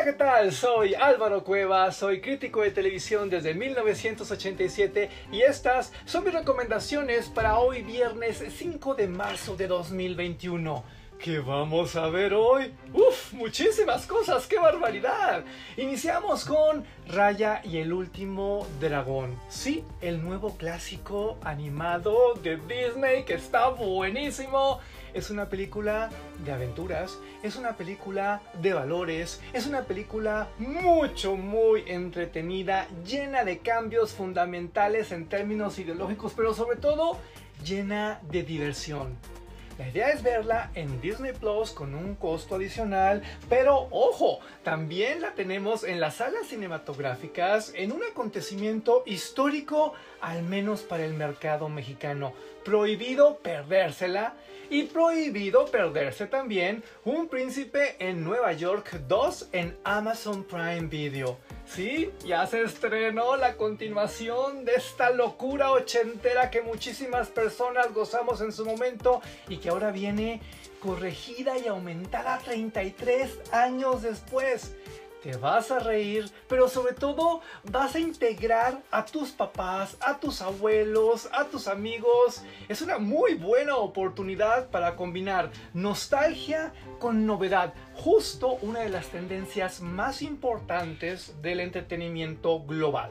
Hola, ¿qué tal? Soy Álvaro Cueva, soy crítico de televisión desde 1987 y estas son mis recomendaciones para hoy viernes 5 de marzo de 2021. ¿Qué vamos a ver hoy? ¡Uf! Muchísimas cosas, qué barbaridad. Iniciamos con Raya y el último dragón. Sí, el nuevo clásico animado de Disney que está buenísimo. Es una película de aventuras, es una película de valores, es una película mucho, muy entretenida, llena de cambios fundamentales en términos ideológicos, pero sobre todo llena de diversión. La idea es verla en Disney Plus con un costo adicional, pero ojo, también la tenemos en las salas cinematográficas en un acontecimiento histórico, al menos para el mercado mexicano. Prohibido perdérsela y prohibido perderse también Un Príncipe en Nueva York 2 en Amazon Prime Video. Sí, ya se estrenó la continuación de esta locura ochentera que muchísimas personas gozamos en su momento y que ahora viene corregida y aumentada 33 años después te vas a reír, pero sobre todo vas a integrar a tus papás, a tus abuelos, a tus amigos. Es una muy buena oportunidad para combinar nostalgia con novedad, justo una de las tendencias más importantes del entretenimiento global.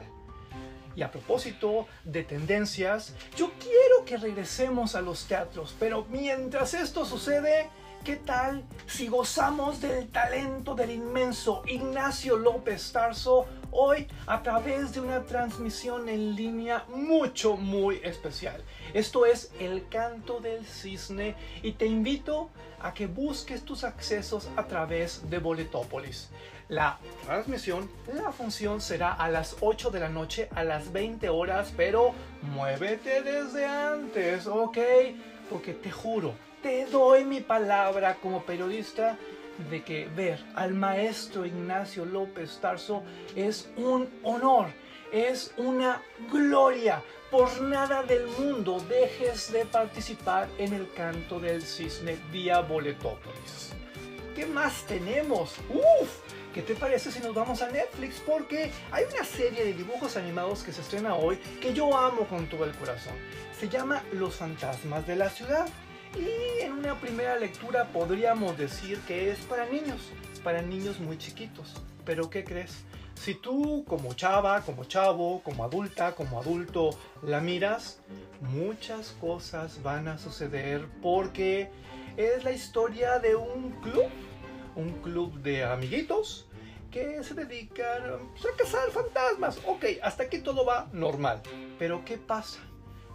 Y a propósito de tendencias, yo quiero que regresemos a los teatros, pero mientras esto sucede, ¿Qué tal si gozamos del talento del inmenso Ignacio López Tarso hoy a través de una transmisión en línea mucho, muy especial? Esto es El Canto del Cisne y te invito a que busques tus accesos a través de Boletópolis. La transmisión, la función será a las 8 de la noche a las 20 horas, pero muévete desde antes, ¿ok? Porque te juro, te doy mi palabra como periodista de que ver al maestro Ignacio López Tarso es un honor, es una gloria. Por nada del mundo dejes de participar en el canto del cisne vía Boletópolis. ¿Qué más tenemos? ¡Uf! ¿Qué te parece si nos vamos a Netflix? Porque hay una serie de dibujos animados que se estrena hoy que yo amo con todo el corazón. Se llama Los fantasmas de la ciudad. Y en una primera lectura podríamos decir que es para niños, para niños muy chiquitos. Pero ¿qué crees? Si tú como chava, como chavo, como adulta, como adulto la miras, muchas cosas van a suceder porque es la historia de un club, un club de amiguitos que se dedican pues, a cazar fantasmas. Ok, hasta aquí todo va normal. Pero ¿qué pasa?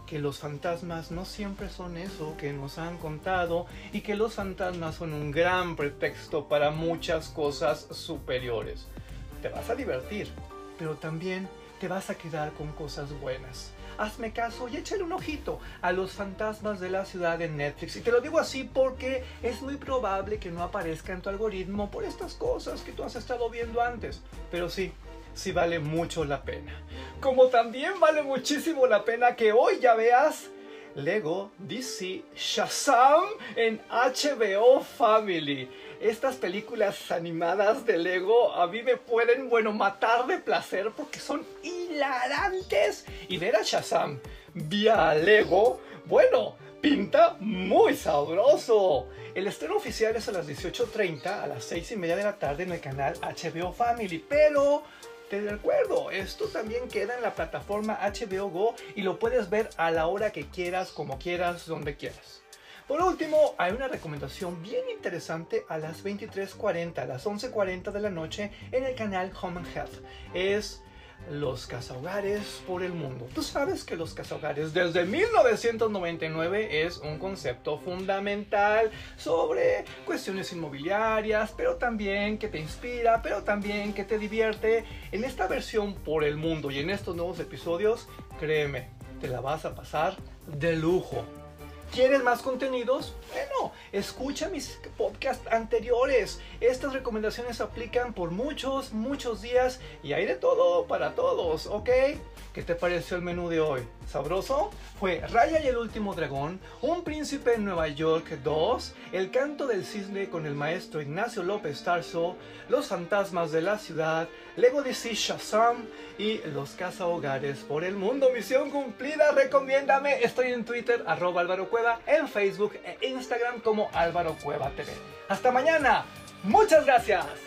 que los fantasmas no siempre son eso que nos han contado y que los fantasmas son un gran pretexto para muchas cosas superiores. Te vas a divertir, pero también te vas a quedar con cosas buenas. Hazme caso y échale un ojito a los fantasmas de la ciudad en Netflix. Y te lo digo así porque es muy probable que no aparezca en tu algoritmo por estas cosas que tú has estado viendo antes. Pero sí, sí vale mucho la pena. Como también vale muchísimo la pena que hoy ya veas Lego DC Shazam en HBO Family. Estas películas animadas de Lego a mí me pueden, bueno, matar de placer porque son hilarantes. Y ver a Shazam vía Lego, bueno, pinta muy sabroso. El estreno oficial es a las 18.30, a las 6 y media de la tarde en el canal HBO Family, pero te recuerdo, esto también queda en la plataforma HBO Go y lo puedes ver a la hora que quieras, como quieras, donde quieras. Por último, hay una recomendación bien interesante a las 23.40, a las 11.40 de la noche en el canal Home and Health. Es los cazahogares por el mundo. Tú sabes que los cazahogares desde 1999 es un concepto fundamental sobre cuestiones inmobiliarias, pero también que te inspira, pero también que te divierte. En esta versión por el mundo y en estos nuevos episodios, créeme, te la vas a pasar de lujo. ¿Quieres más contenidos? Bueno, escucha mis podcasts anteriores. Estas recomendaciones aplican por muchos, muchos días y hay de todo para todos, ¿ok? ¿Qué te pareció el menú de hoy? ¿Sabroso? Fue Raya y el último dragón, Un príncipe en Nueva York 2, El canto del cisne con el maestro Ignacio López Tarso, Los fantasmas de la ciudad, Lego DC Shazam y Los cazahogares por el mundo. Misión cumplida, recomiéndame. Estoy en Twitter, arroba Álvaro En Facebook e Instagram como Álvaro Cueva TV. Hasta mañana. Muchas gracias.